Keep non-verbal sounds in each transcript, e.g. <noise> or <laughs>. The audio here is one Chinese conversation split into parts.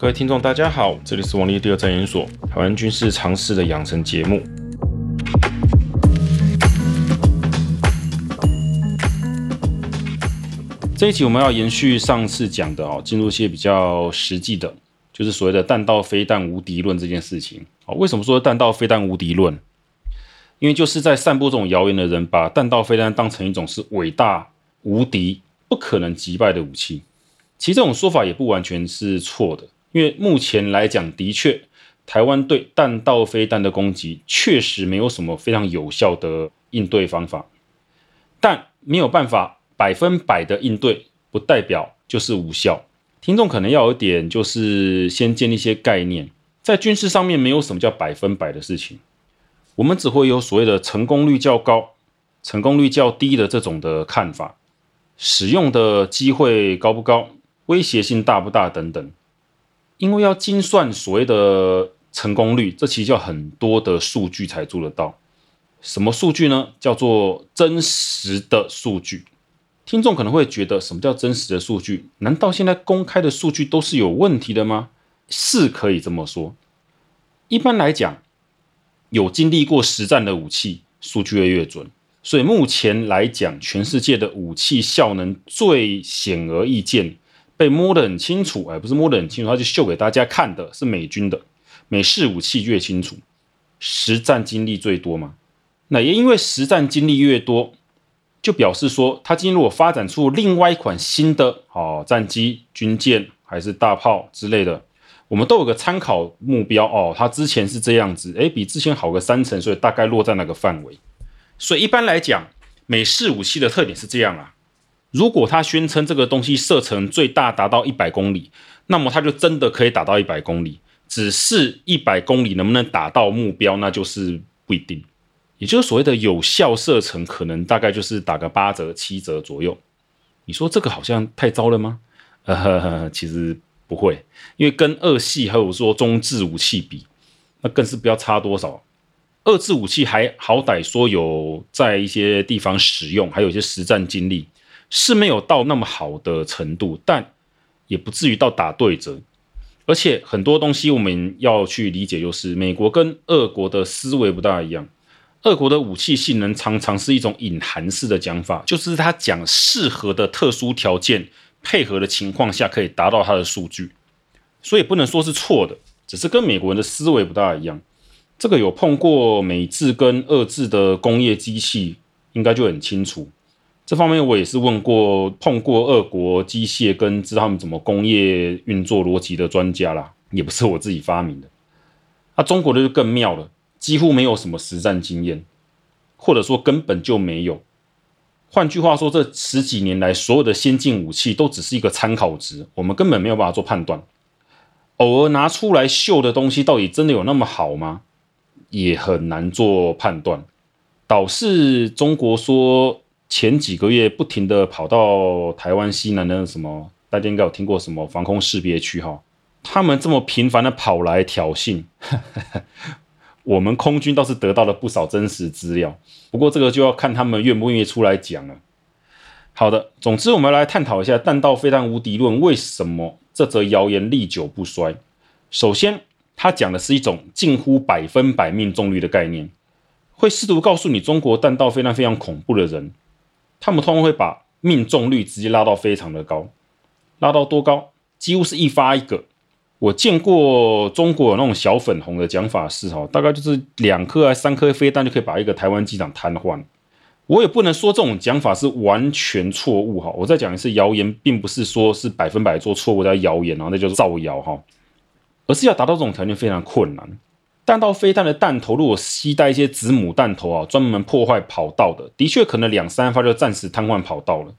各位听众，大家好，这里是王立第二战研所台湾军事常识的养成节目。这一集我们要延续上次讲的哦，进入一些比较实际的，就是所谓的弹道飞弹无敌论这件事情。哦，为什么说弹道飞弹无敌论？因为就是在散布这种谣言的人，把弹道飞弹当成一种是伟大、无敌、不可能击败的武器。其实这种说法也不完全是错的。因为目前来讲，的确，台湾对弹道飞弹的攻击确实没有什么非常有效的应对方法，但没有办法百分百的应对，不代表就是无效。听众可能要有点，就是先建立一些概念，在军事上面没有什么叫百分百的事情，我们只会有所谓的成功率较高、成功率较低的这种的看法，使用的机会高不高、威胁性大不大等等。因为要精算所谓的成功率，这其实要很多的数据才做得到。什么数据呢？叫做真实的数据。听众可能会觉得，什么叫真实的数据？难道现在公开的数据都是有问题的吗？是可以这么说。一般来讲，有经历过实战的武器，数据会越准。所以目前来讲，全世界的武器效能最显而易见。被摸得很清楚，哎，不是摸得很清楚，他就秀给大家看的，是美军的美式武器越清楚，实战经历最多嘛。那也因为实战经历越多，就表示说，他今天如果发展出另外一款新的哦战机、军舰还是大炮之类的，我们都有个参考目标哦。他之前是这样子，哎，比之前好个三成，所以大概落在那个范围。所以一般来讲，美式武器的特点是这样啊。如果他宣称这个东西射程最大达到一百公里，那么他就真的可以打到一百公里。只是一百公里能不能打到目标，那就是不一定。也就是所谓的有效射程，可能大概就是打个八折、七折左右。你说这个好像太糟了吗？呃呵呵，<laughs> 其实不会，因为跟二系还有说中制武器比，那更是不要差多少。二制武器还好歹说有在一些地方使用，还有一些实战经历。是没有到那么好的程度，但也不至于到打对折。而且很多东西我们要去理解，就是美国跟俄国的思维不大一样。俄国的武器性能常常是一种隐含式的讲法，就是他讲适合的特殊条件配合的情况下可以达到他的数据，所以不能说是错的，只是跟美国人的思维不大一样。这个有碰过美制跟俄制的工业机器，应该就很清楚。这方面我也是问过、碰过俄国机械跟知道他们怎么工业运作逻辑的专家啦，也不是我自己发明的。那、中国的就更妙了，几乎没有什么实战经验，或者说根本就没有。换句话说，这十几年来所有的先进武器都只是一个参考值，我们根本没有办法做判断。偶尔拿出来秀的东西，到底真的有那么好吗？也很难做判断。导致中国说。前几个月不停地跑到台湾西南的什么，大家应该有听过什么防空识别区哈？他们这么频繁地跑来挑衅，<laughs> 我们空军倒是得到了不少真实资料。不过这个就要看他们愿不愿意出来讲了。好的，总之我们来探讨一下弹道飞弹无敌论为什么这则谣言历久不衰。首先，它讲的是一种近乎百分百命中率的概念，会试图告诉你中国弹道飞弹非常恐怖的人。他们通常会把命中率直接拉到非常的高，拉到多高？几乎是一发一个。我见过中国有那种小粉红的讲法是哈，大概就是两颗还三颗飞弹就可以把一个台湾机场瘫痪。我也不能说这种讲法是完全错误哈。我再讲一次，谣言并不是说是百分百做错误的谣言然后，那就是造谣哈，而是要达到这种条件非常困难。弹道飞弹的弹头如果携带一些子母弹头啊，专门破坏跑道的，的确可能两三发就暂时瘫痪跑道了。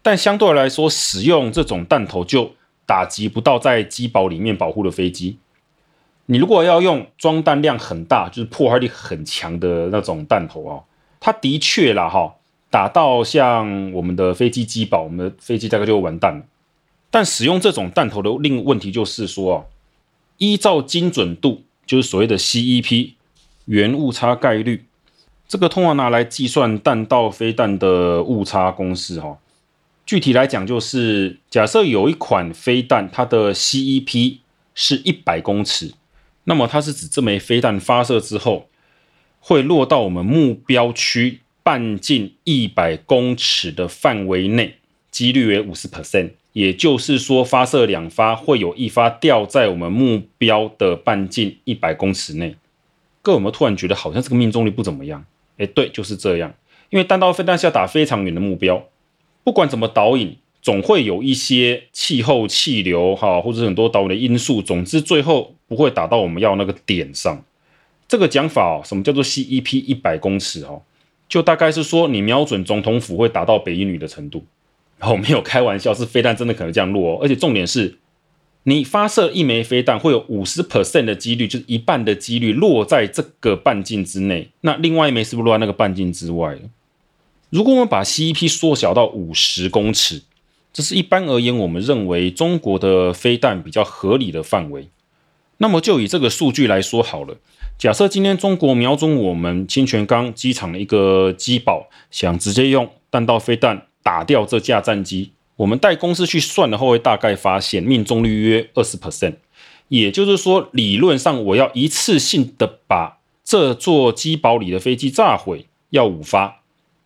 但相对来说，使用这种弹头就打击不到在机堡里面保护的飞机。你如果要用装弹量很大，就是破坏力很强的那种弹头啊，它的确啦哈，打到像我们的飞机机堡，我们的飞机大概就完蛋了。但使用这种弹头的另问题就是说啊，依照精准度。就是所谓的 CEP 原误差概率，这个通常拿来计算弹道飞弹的误差公式哈。具体来讲，就是假设有一款飞弹，它的 CEP 是一百公尺，那么它是指这枚飞弹发射之后会落到我们目标区半径一百公尺的范围内，几率为五十 percent。也就是说，发射两发会有一发掉在我们目标的半径一百公尺内。各位有没有突然觉得好像这个命中率不怎么样？哎，对，就是这样。因为弹道飞弹是要打非常远的目标，不管怎么导引，总会有一些气候、气流哈，或者很多导引的因素，总之最后不会打到我们要那个点上。这个讲法哦，什么叫做 CEP 一百公尺哦？就大概是说你瞄准总统府会打到北一女的程度。然后没有开玩笑，是飞弹真的可能这样落哦。而且重点是，你发射一枚飞弹会有五十 percent 的几率，就是一半的几率落在这个半径之内。那另外一枚是不是落在那个半径之外？如果我们把 CEP 缩小到五十公尺，这是一般而言我们认为中国的飞弹比较合理的范围。那么就以这个数据来说好了，假设今天中国瞄准我们清泉岗机场的一个机堡，想直接用弹道飞弹打掉这架战机，我们带公式去算的话，会大概发现命中率约二十 percent。也就是说，理论上我要一次性的把这座机堡里的飞机炸毁，要五发。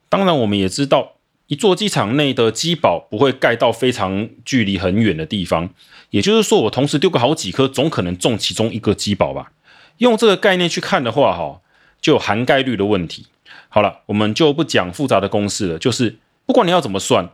当然，我们也知道，一座机场内的机堡不会盖到非常距离很远的地方。也就是说，我同时丢个好几颗，总可能中其中一个机堡吧？用这个概念去看的话，哈，就含概率的问题。好了，我们就不讲复杂的公式了。就是不管你要怎么算，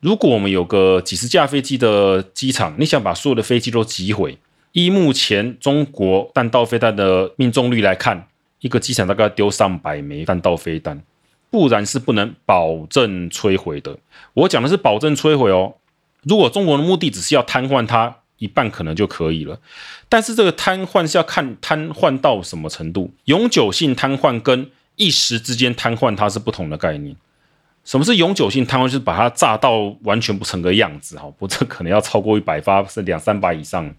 如果我们有个几十架飞机的机场，你想把所有的飞机都击毁，依目前中国弹道飞弹的命中率来看，一个机场大概要丢上百枚弹道飞弹。不然是不能保证摧毁的。我讲的是保证摧毁哦。如果中国的目的只是要瘫痪它一半，可能就可以了。但是这个瘫痪是要看瘫痪到什么程度。永久性瘫痪跟一时之间瘫痪它是不同的概念。什么是永久性瘫痪？就是把它炸到完全不成个样子。哈，不，这可能要超过一百发，是两三百以上。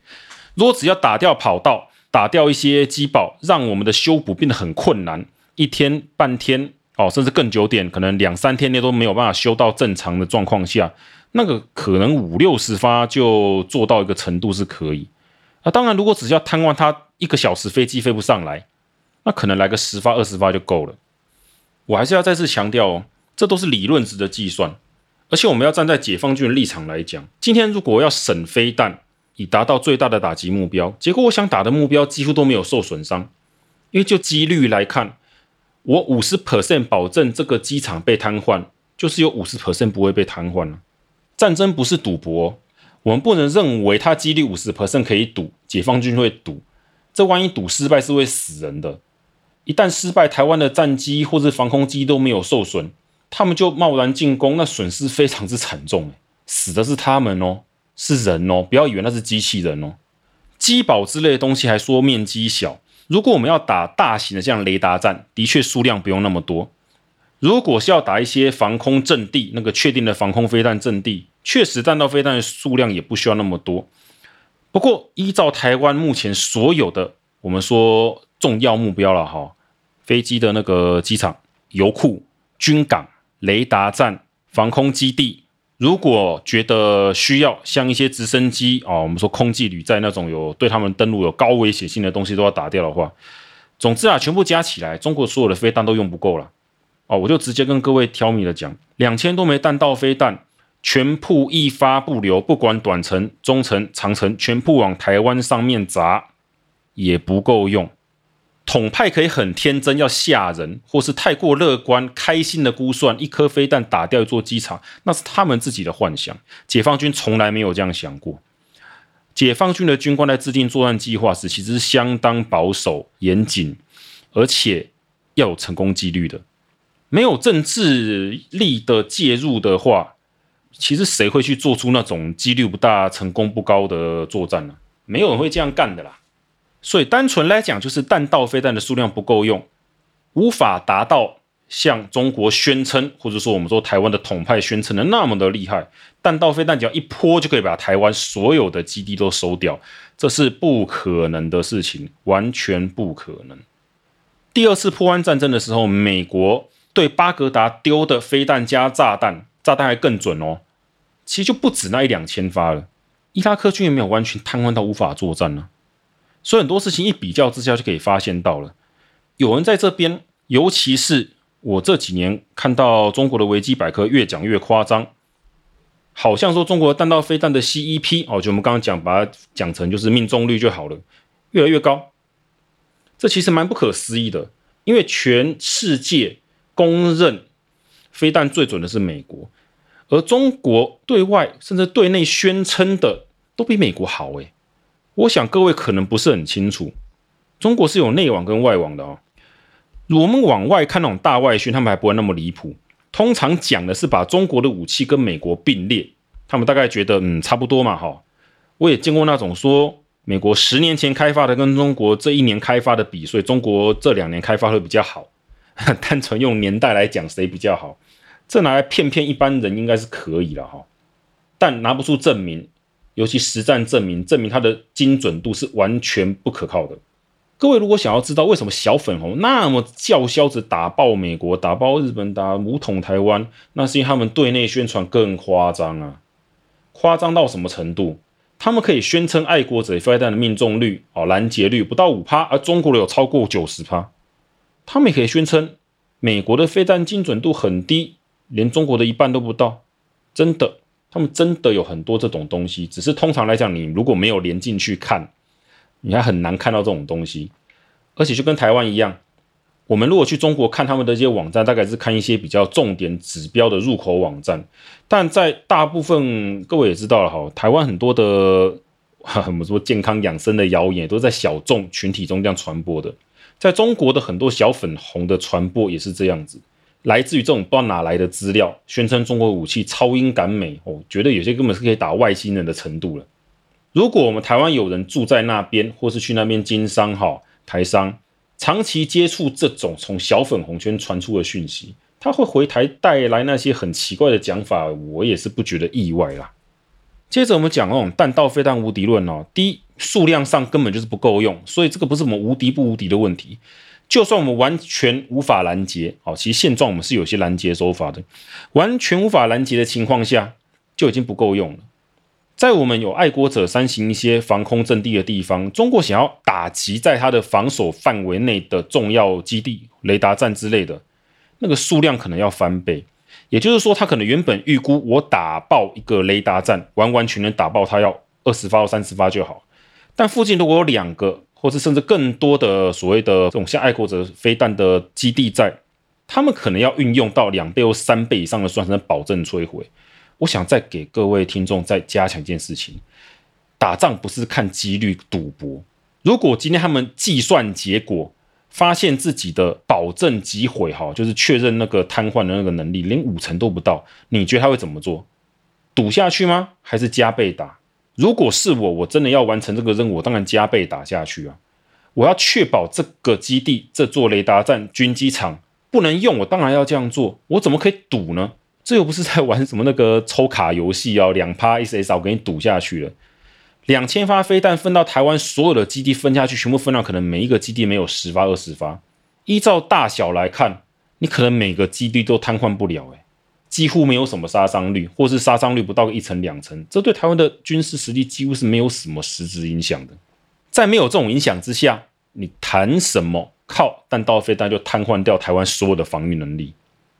如果只要打掉跑道，打掉一些机堡，让我们的修补变得很困难，一天半天。哦，甚至更久点，可能两三天内都没有办法修到正常的状况下，那个可能五六十发就做到一个程度是可以。啊，当然，如果只要瘫痪它一个小时飞机飞不上来，那可能来个十发二十发就够了。我还是要再次强调哦，这都是理论值的计算，而且我们要站在解放军的立场来讲，今天如果要省飞弹以达到最大的打击目标，结果我想打的目标几乎都没有受损伤，因为就几率来看。我五十 percent 保证这个机场被瘫痪，就是有五十 percent 不会被瘫痪了。战争不是赌博，我们不能认为它几率五十 percent 可以赌，解放军会赌。这万一赌失败是会死人的。一旦失败，台湾的战机或是防空机都没有受损，他们就贸然进攻，那损失非常之惨重。死的是他们哦，是人哦，不要以为那是机器人哦。机堡之类的东西还说面积小。如果我们要打大型的这样雷达战，的确数量不用那么多。如果是要打一些防空阵地，那个确定的防空飞弹阵地，确实弹道飞弹的数量也不需要那么多。不过，依照台湾目前所有的我们说重要目标了哈，飞机的那个机场、油库、军港、雷达站、防空基地。如果觉得需要像一些直升机哦，我们说空骑旅载那种有对他们登陆有高危险性的东西都要打掉的话，总之啊，全部加起来，中国所有的飞弹都用不够了哦。我就直接跟各位挑明了讲，两千多枚弹道飞弹，全部一发不留，不管短程、中程、长程，全部往台湾上面砸，也不够用。统派可以很天真，要吓人，或是太过乐观、开心的估算，一颗飞弹打掉一座机场，那是他们自己的幻想。解放军从来没有这样想过。解放军的军官在制定作战计划时，其实是相当保守、严谨，而且要有成功几率的。没有政治力的介入的话，其实谁会去做出那种几率不大、成功不高的作战呢？没有人会这样干的啦。所以单纯来讲，就是弹道飞弹的数量不够用，无法达到像中国宣称，或者说我们说台湾的统派宣称的那么的厉害。弹道飞弹只要一泼就可以把台湾所有的基地都收掉，这是不可能的事情，完全不可能。第二次波湾战争的时候，美国对巴格达丢的飞弹加炸弹，炸弹还更准哦，其实就不止那一两千发了。伊拉克军也没有完全瘫痪到无法作战呢、所以很多事情一比较之下就可以发现到了，有人在这边，尤其是我这几年看到中国的维基百科越讲越夸张，好像说中国弹道飞弹的 CEP 哦，就我们刚刚讲把它讲成就是命中率就好了，越来越高。这其实蛮不可思议的，因为全世界公认飞弹最准的是美国，而中国对外甚至对内宣称的都比美国好诶。我想各位可能不是很清楚，中国是有内网跟外网的哦。我们往外看那种大外宣，他们还不会那么离谱。通常讲的是把中国的武器跟美国并列，他们大概觉得嗯差不多嘛哈。我也见过那种说。美国十年前开发的跟中国这一年开发的比，所以中国这两年开发会比较好。<laughs> 单纯用年代来讲，谁比较好？这拿来骗骗一般人应该是可以了哈，但拿不出证明，尤其实战证明，证明它的精准度是完全不可靠的。各位如果想要知道为什么小粉红那么叫嚣着打爆美国、打爆日本、打武统台湾，那是因为他们对内宣传更夸张啊，夸张到什么程度？他们可以宣称爱国者飞弹的命中率、哦拦截率不到五趴，而中国的有超过九十趴。他们也可以宣称美国的飞弹精准度很低，连中国的一半都不到。真的，他们真的有很多这种东西，只是通常来讲，你如果没有连进去看，你还很难看到这种东西。而且就跟台湾一样。我们如果去中国看他们的一些网站，大概是看一些比较重点指标的入口网站，但在大部分各位也知道了哈，台湾很多的我们说健康养生的谣言都在小众群体中这样传播的，在中国的很多小粉红的传播也是这样子，来自于这种不知道哪来的资料，宣称中国武器超英赶美哦，觉得有些根本是可以打外星人的程度了。如果我们台湾有人住在那边，或是去那边经商哈，台商。长期接触这种从小粉红圈传出的讯息，他会回台带来那些很奇怪的讲法，我也是不觉得意外啦。接着我们讲那种弹道飞弹无敌论哦，第一，数量上根本就是不够用，所以这个不是我们无敌不无敌的问题。就算我们完全无法拦截，哦，其实现状我们是有些拦截手法的，完全无法拦截的情况下，就已经不够用了。在我们有爱国者三型一些防空阵地的地方，中国想要打击在它的防守范围内的重要基地、雷达站之类的，那个数量可能要翻倍。也就是说，他可能原本预估我打爆一个雷达站，完完全全打爆它要二十发到三十发就好。但附近如果有两个，或是甚至更多的所谓的这种像爱国者飞弹的基地在，他们可能要运用到两倍或三倍以上的算才能保证摧毁。我想再给各位听众再加强一件事情：打仗不是看几率赌博。如果今天他们计算结果发现自己的保证击毁，哈，就是确认那个瘫痪的那个能力连五成都不到，你觉得他会怎么做？赌下去吗？还是加倍打？如果是我，我真的要完成这个任务，我当然加倍打下去啊！我要确保这个基地、这座雷达站、军机场不能用，我当然要这样做。我怎么可以赌呢？这又不是在玩什么那个抽卡游戏哦，两趴 SS，我给你赌下去了，两千发飞弹分到台湾所有的基地分下去，全部分到可能每一个基地没有十发二十发，依照大小来看，你可能每个基地都瘫痪不了，诶，几乎没有什么杀伤率，或是杀伤率不到一成两成，这对台湾的军事实力几乎是没有什么实质影响的。在没有这种影响之下，你谈什么靠弹道飞弹就瘫痪掉台湾所有的防御能力？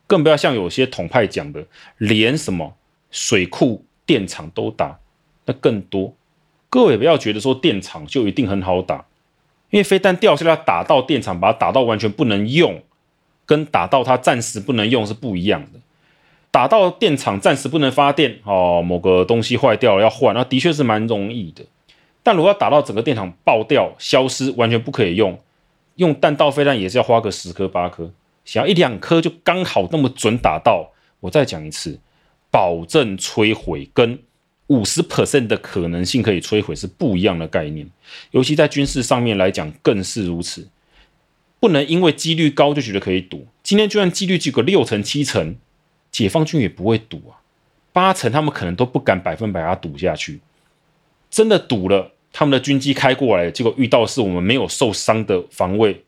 更不要像有些统派讲的，连什么水库、电厂都打，那更多。各位不要觉得说电厂就一定很好打，因为飞弹掉下来打到电厂，把它打到完全不能用，跟打到它暂时不能用是不一样的。打到电厂暂时不能发电，哦，某个东西坏掉了要换，那的确是蛮容易的。但如果要打到整个电厂爆掉、消失，完全不可以用，用弹道飞弹也是要花个十颗八颗。想要一两颗就刚好那么准打到，我再讲一次，保证摧毁跟五十 percent 的可能性可以摧毁是不一样的概念，尤其在军事上面来讲更是如此。不能因为几率高就觉得可以赌，今天就算几率只有六成七成，解放军也不会赌啊，八成他们可能都不敢百分百把它赌下去。真的赌了，他们的军机开过来，结果遇到是我们没有受伤的防卫，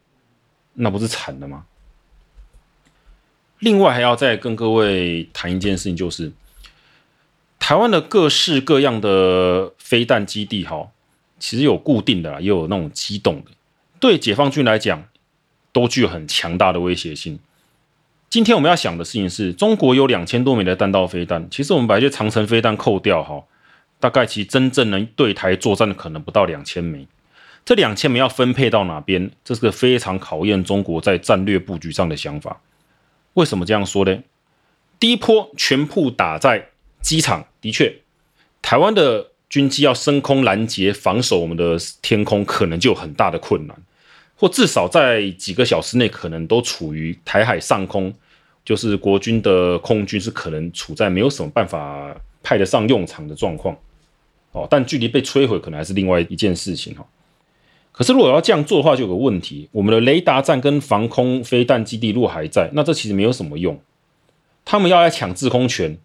那不是惨了吗？另外还要再跟各位谈一件事情，就是台湾的各式各样的飞弹基地，哈，其实有固定的，也有那种机动的，对解放军来讲，都具有很强大的威胁性。今天我们要想的事情是，中国有两千多枚的弹道飞弹，其实我们把这些长城飞弹扣掉，哈，大概其实真正能对台作战的可能不到两千枚。这两千枚要分配到哪边？这是个非常考验中国在战略布局上的想法。为什么这样说呢？第一波全部打在机场，的确，台湾的军机要升空拦截防守我们的天空，可能就有很大的困难，或至少在几个小时内，可能都处于台海上空，就是国军的空军是可能处在没有什么办法派得上用场的状况。哦，但距离被摧毁可能还是另外一件事情哈。可是，如果要这样做的话，就有个问题：我们的雷达站跟防空飞弹基地如果还在，那这其实没有什么用。他们要来抢制空权，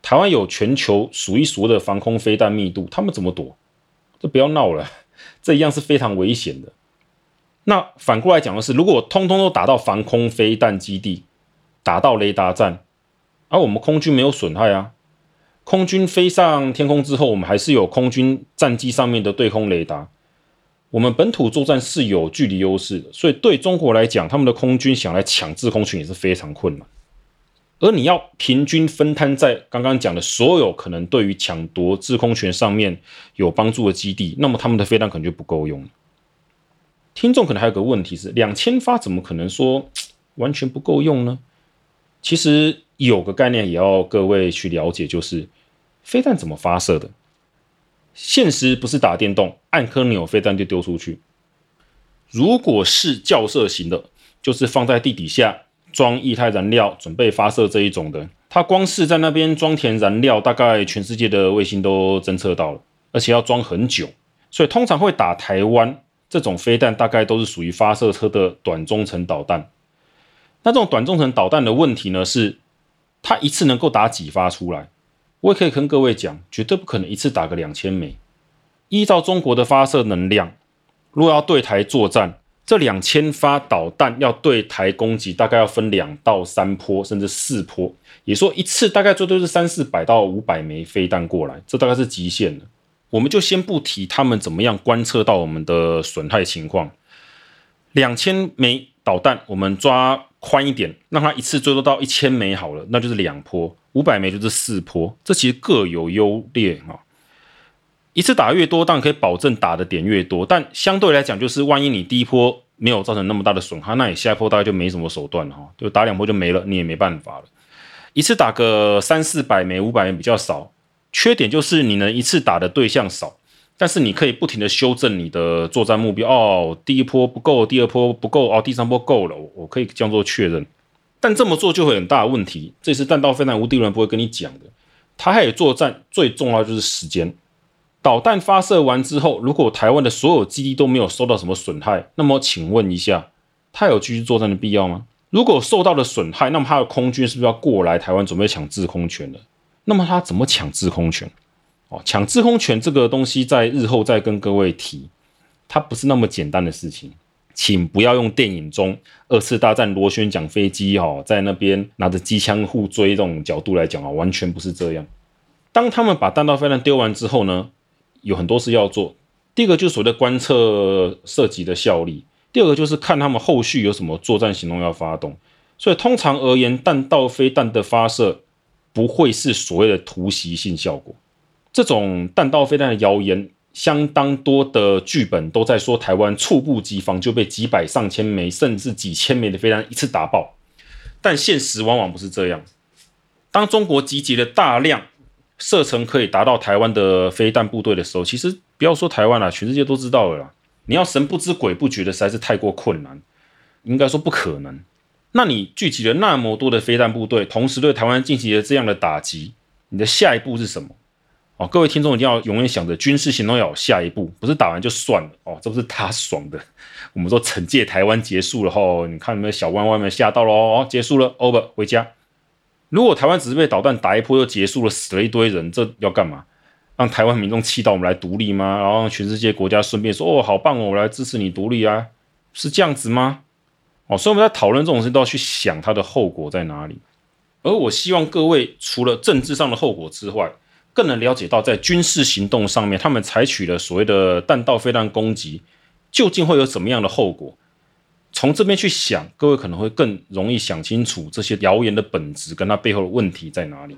台湾有全球数一数二的防空飞弹密度，他们怎么躲？就不要闹了，这一样是非常危险的。那反过来讲的是，如果通通都打到防空飞弹基地，打到雷达站，而、我们空军没有损害啊，空军飞上天空之后，我们还是有空军战机上面的对空雷达。我们本土作战是有距离优势的，所以对中国来讲，他们的空军想来抢制空权也是非常困难。而你要平均分摊在刚刚讲的所有可能对于抢夺制空权上面有帮助的基地，那么他们的飞弹可能就不够用了。听众可能还有个问题是，两千发怎么可能说 <tsk> 完全不够用呢？其实有个概念也要各位去了解，就是飞弹怎么发射的。现实不是打电动，按颗钮飞弹就丢出去。如果是校射型的，就是放在地底下装液态燃料，准备发射这一种的。它光是在那边装填燃料，大概全世界的卫星都侦测到了，而且要装很久。所以通常会打台湾这种飞弹，大概都是属于发射车的短中程导弹。那这种短中程导弹的问题呢，是它一次能够打几发出来？我也可以跟各位讲，绝对不可能一次打个两千枚。依照中国的发射能量，如果要对台作战，这两千发导弹要对台攻击，大概要分两到三波，甚至四波。也说一次大概最多是三四百到五百枚飞弹过来，这大概是极限了。我们就先不提他们怎么样观测到我们的损害情况。两千枚导弹，我们抓宽一点，让它一次最多到一千枚好了，那就是两波。五百枚就是四波，这其实各有优劣哈。一次打越多，当然可以保证打的点越多，但相对来讲，就是万一你第一波没有造成那么大的损害，那你下一波大概就没什么手段了哈，就打两波就没了，你也没办法了。一次打个三四百枚、五百枚比较少，缺点就是你能一次打的对象少，但是你可以不停的修正你的作战目标哦。第一波不够，第二波不够哦，第三波够了，我可以这样做确认。但这么做就会很大的问题，这是弹道飞弹无敌轮不会跟你讲的。他还有作战最重要就是时间。导弹发射完之后，如果台湾的所有基地都没有受到什么损害，那么请问一下，他有继续作战的必要吗？如果受到了损害，那么他的空军是不是要过来台湾准备抢制空权了？那么他怎么抢制空权？哦，抢制空权这个东西在日后再跟各位提，它不是那么简单的事情。请不要用电影中二次大战螺旋桨飞机哦，在那边拿着机枪互追这种角度来讲啊，完全不是这样。当他们把弹道飞弹丢完之后呢，有很多事要做。第一个就是所谓的观测射击的效力，第二个就是看他们后续有什么作战行动要发动。所以通常而言，弹道飞弹的发射不会是所谓的突袭性效果。这种弹道飞弹的谣言。相当多的剧本都在说，台湾猝不及防就被几百上千枚甚至几千枚的飞弹一次打爆，但现实往往不是这样。当中国集结了大量射程可以达到台湾的飞弹部队的时候，其实不要说台湾了，全世界都知道了啦。你要神不知鬼不觉的，实在是太过困难，应该说不可能。那你聚集了那么多的飞弹部队，同时对台湾进行了这样的打击，你的下一步是什么？哦，各位听众一定要永远想着军事行动要有下一步，不是打完就算了哦，这不是他爽的。<laughs> 我们说惩戒台湾结束了后，你看你们小湾外面吓到了哦，结束了，over 回家。如果台湾只是被导弹打一波就结束了，死了一堆人，这要干嘛？让台湾民众气到我们来独立吗？然后让全世界国家顺便说哦，好棒哦，我来支持你独立啊，是这样子吗？所以我们在讨论这种事都要去想它的后果在哪里。而我希望各位除了政治上的后果之外，更能了解到在军事行动上面，他们采取了所谓的弹道飞弹攻击，究竟会有怎么样的后果？从这边去想，各位可能会更容易想清楚这些谣言的本质跟它背后的问题在哪里。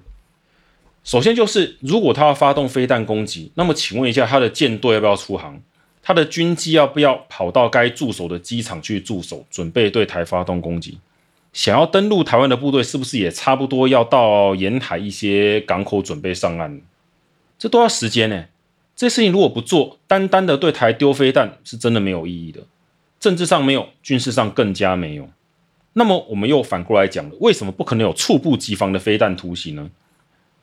首先就是，如果他要发动飞弹攻击，那么请问一下，他的舰队要不要出航？他的军机要不要跑到该驻守的机场去驻守，准备对台发动攻击？想要登陆台湾的部队，是不是也差不多要到沿海一些港口准备上岸？这都要时间呢。这事情如果不做，单单的对台丢飞弹，是真的没有意义的。政治上没有，军事上更加没有。那么我们又反过来讲了，为什么不可能有猝不及防的飞弹突袭呢？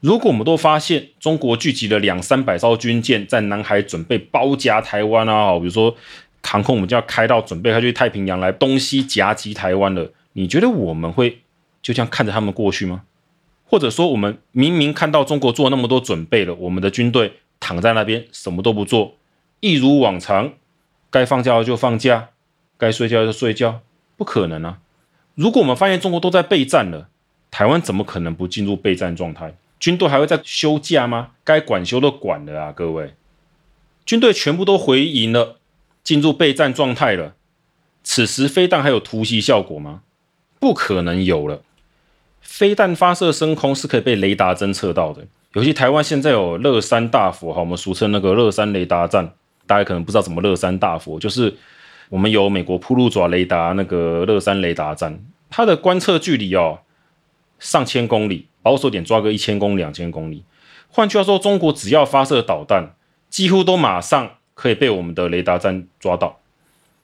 如果我们都发现中国聚集了两三百艘军舰在南海准备包夹台湾啊，比如说航空我们就要开到准备开去太平洋来东西夹击台湾了，你觉得我们会就这样看着他们过去吗？或者说我们明明看到中国做那么多准备了，我们的军队躺在那边什么都不做，一如往常，该放假就放假。该睡觉就睡觉，不可能啊！如果我们发现中国都在备战了，台湾怎么可能不进入备战状态？军队还会在休假吗？该管休都管了啊！各位，军队全部都回营了，进入备战状态了。此时飞弹还有突袭效果吗？不可能有了。飞弹发射升空是可以被雷达侦测到的，尤其台湾现在有乐山大佛，哈，我们俗称那个乐山雷达站，大家可能不知道什么乐山大佛，就是。我们有美国铺路爪雷达那个乐山雷达站，它的观测距离哦上千公里，保守点抓个一千公里、两千公里。换句话说，中国只要发射导弹，几乎都马上可以被我们的雷达站抓到。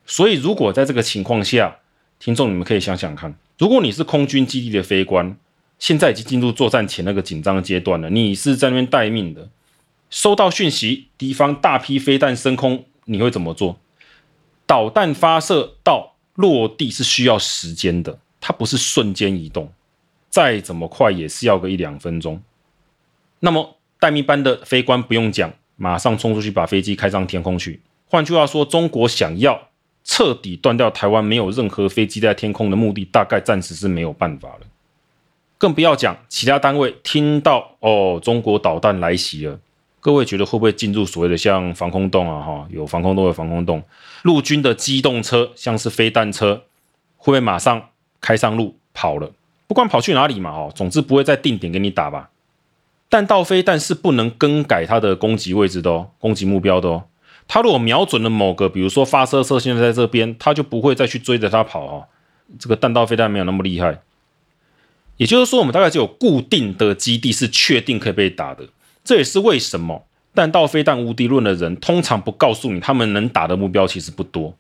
所以，如果在这个情况下，听众你们可以想想看，如果你是空军基地的飞官，现在已经进入作战前那个紧张阶段了，你是在那边待命的，收到讯息，敌方大批飞弹升空，你会怎么做？导弹发射到落地是需要时间的，它不是瞬间移动，再怎么快也是要个一两分钟。那么待命班的飞官不用讲，马上冲出去把飞机开上天空去。换句话说，中国想要彻底断掉台湾没有任何飞机在天空的目的，大概暂时是没有办法了。更不要讲其他单位听到哦，中国导弹来袭了。各位觉得会不会进入所谓的像防空洞啊？哈，有防空洞的防空洞，陆军的机动车像是飞弹车，会不会马上开上路跑了？不管跑去哪里嘛，哦，总之不会再定点给你打吧。弹道飞弹是不能更改它的攻击位置的哦，攻击目标的哦。它如果瞄准了某个，比如说发射射线在这边，它就不会再去追着它跑哦。这个弹道飞弹没有那么厉害。也就是说，我们大概只有固定的基地是确定可以被打的。这也是为什么弹道飞弹无敌论的人通常不告诉你，他们能打的目标其实不多。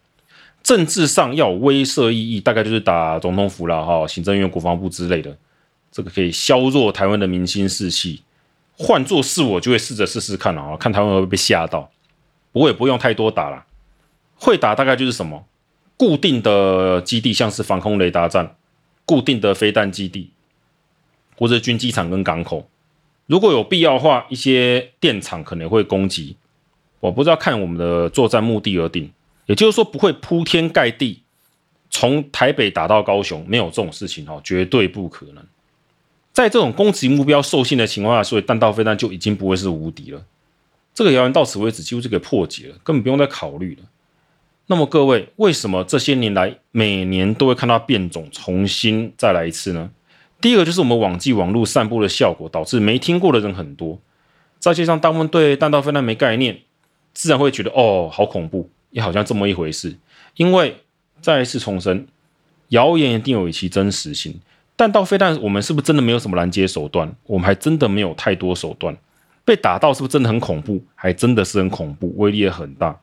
政治上要威慑意义，大概就是打总统府了哈，行政院、国防部之类的，这个可以削弱台湾的民心士气。换做是我，就会试着试试看啊，看台湾会不会被吓到。不过也不用太多打了，会打大概就是什么固定的基地，像是防空雷达站、固定的飞弹基地，或者军机场跟港口。如果有必要的话，一些电厂可能会攻击，我不知道看我们的作战目的而定。也就是说，不会铺天盖地从台北打到高雄，没有这种事情哈，绝对不可能。在这种攻击目标受限的情况下，所以弹道飞弹就已经不会是无敌了。这个谣言到此为止几乎就给破解了，根本不用再考虑了。那么各位，为什么这些年来每年都会看到变种重新再来一次呢？第一个就是我们网际网络散布的效果，导致没听过的人很多。再加上大部分对弹道飞弹没概念，自然会觉得哦，好恐怖，也好像这么一回事。因为再一次重申，谣言一定有其真实性。但到飞弹，我们是不是真的没有什么拦截手段？我们还真的没有太多手段。被打到是不是真的很恐怖？还真的是很恐怖，威力也很大。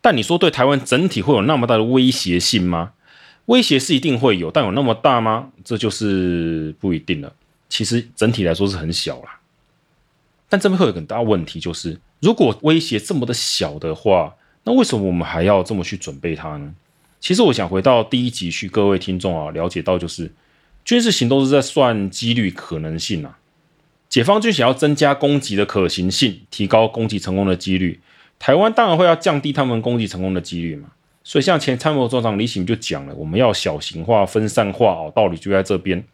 但你说对台湾整体会有那么大的威胁性吗？威胁是一定会有，但有那么大吗？这就是不一定了。其实整体来说是很小啦。但这边会有很大问题，就是如果威胁这么的小的话，那为什么我们还要这么去准备它呢？其实我想回到第一集去，各位听众啊，了解到就是军事行动是在算几率可能性啊。解放军想要增加攻击的可行性，提高攻击成功的几率，台湾当然会要降低他们攻击成功的几率嘛。所以，像前参谋总长李喜就讲了，我们要小型化、分散化哦，道理就在这边，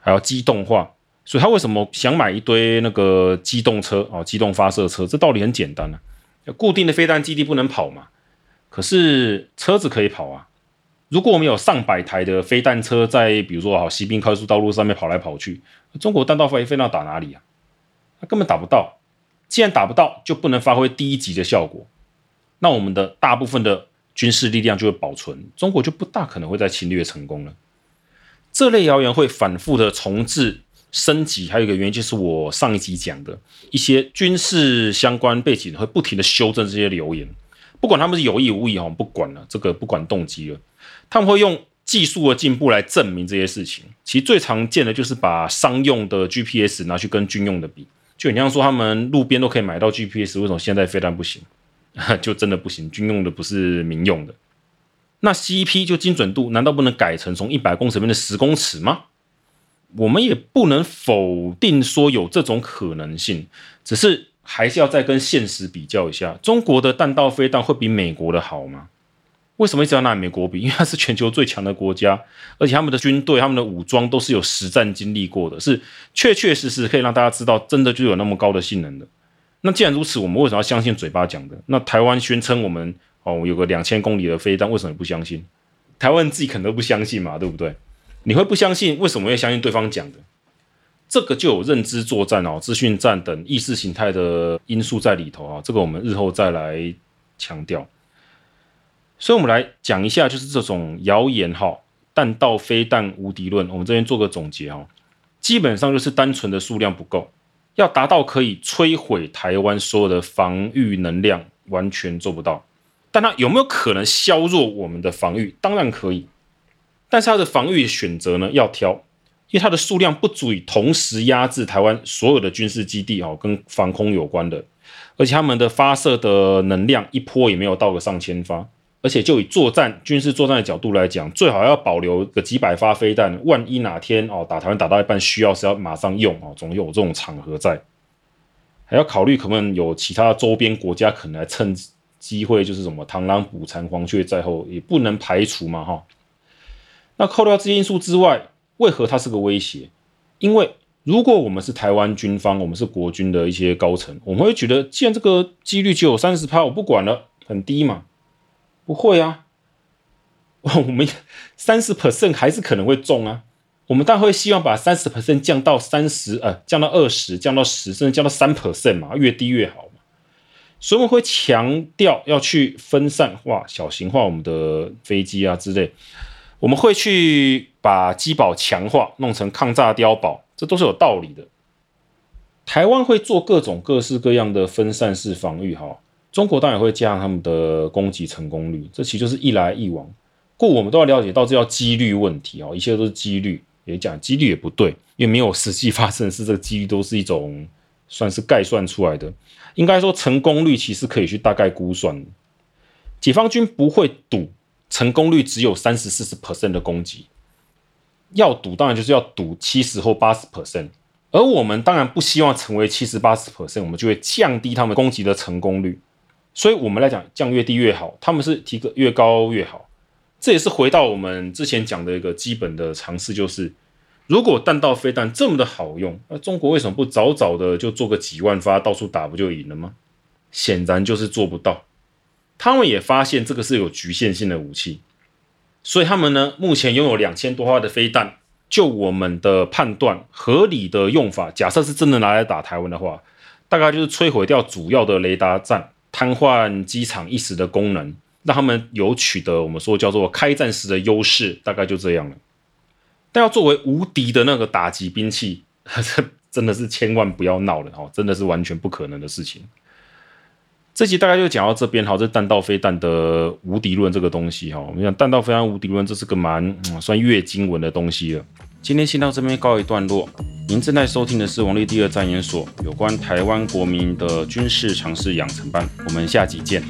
还要机动化。所以他为什么想买一堆那个机动车啊、机动发射车？这道理很简单啊，固定的飞弹基地不能跑嘛，可是车子可以跑啊。如果我们有上百台的飞弹车在，比如说好西滨快速道路上面跑来跑去，中国弹道飞飞到打哪里啊？它根本打不到。既然打不到，就不能发挥第一级的效果，那我们的大部分的军事力量就会保存，中国就不大可能会再侵略成功了。这类谣言会反复的重置升级，还有一个原因就是我上一集讲的一些军事相关背景会不停的修正这些留言，不管他们是有意无意哈，不管了，这个不管动机了。他们会用技术的进步来证明这些事情。其实最常见的就是把商用的 GPS 拿去跟军用的比，就你像说他们路边都可以买到 GPS，为什么现在飞弹不行？<laughs> 就真的不行，军用的不是民用的。那 CP 就精准度难道不能改成从一百公尺变成十公尺吗？我们也不能否定说有这种可能性，只是还是要再跟现实比较一下，中国的弹道飞弹会比美国的好吗？为什么一直要拿美国比？因为它是全球最强的国家，而且他们的军队、他们的武装都是有实战经历过的，是确确实实可以让大家知道，真的就有那么高的性能的。那既然如此，我们为什么要相信嘴巴讲的？那台湾宣称我们哦有个两千公里的飞弹，为什么不相信？台湾自己可能都不相信嘛，对不对？你会不相信？为什么会相信对方讲的？这个就有认知作战哦、资讯战等意识形态的因素在里头啊。这个我们日后再来强调。所以，我们来讲一下，就是这种谣言哈，弹道飞弹无敌论。我们这边做个总结哈，基本上就是单纯的数量不够，要达到可以摧毁台湾所有的防御能量，完全做不到。但它有没有可能削弱我们的防御？当然可以，但是它的防御选择呢，要挑，因为它的数量不足以同时压制台湾所有的军事基地哦，跟防空有关的，而且他们的发射的能量一波也没有到个上千发。而且就以作战军事作战的角度来讲，最好要保留个几百发飞弹，万一哪天哦打台湾打到一半需要是要马上用哦，总有这种场合在。还要考虑可能有其他周边国家可能来趁机会，就是什么螳螂捕蝉，黄雀在后，也不能排除嘛哈。那扣掉这些因素之外，为何它是个威胁？因为如果我们是台湾军方，我们是国军的一些高层，我们会觉得，既然这个几率只有三十趴，我不管了，很低嘛。不会啊，<laughs> 我们三十 percent 还是可能会中啊。我们当然会希望把三十 percent 降到三十，呃，降到二十，降到十，甚至降到三 percent 嘛，越低越好嘛。所以我们会强调要去分散化、小型化我们的飞机啊之类。我们会去把机堡强化，弄成抗炸碉堡，这都是有道理的。台湾会做各种各式各样的分散式防御，哈。中国当然会加上他们的攻击成功率，这其实就是一来一往。故我们都要了解到，这叫几率问题哦，一切都是几率。也讲几率也不对，因为没有实际发生的事，这个几率都是一种算是概算出来的。应该说成功率其实可以去大概估算。解放军不会赌成功率只有三十四十 percent 的攻击，要赌当然就是要赌七十或八十 percent。而我们当然不希望成为七十八十 percent，我们就会降低他们攻击的成功率。所以，我们来讲，降越低越好。他们是提个越高越好。这也是回到我们之前讲的一个基本的常识，就是如果弹道飞弹这么的好用，那中国为什么不早早的就做个几万发，到处打不就赢了吗？显然就是做不到。他们也发现这个是有局限性的武器，所以他们呢，目前拥有两千多发的飞弹。就我们的判断，合理的用法，假设是真的拿来打台湾的话，大概就是摧毁掉主要的雷达站。瘫痪机场一时的功能，让他们有取得我们说叫做开战时的优势，大概就这样了。但要作为无敌的那个打击兵器，这 <laughs> 真的是千万不要闹了哦，真的是完全不可能的事情。这集大概就讲到这边，好，这弹道飞弹的无敌论这个东西哈，我们讲弹道飞弹无敌论，这是个蛮、嗯、算月经文的东西了。今天先到这边告一段落。您正在收听的是王立第二战研所有关台湾国民的军事常识养成班。我们下集见。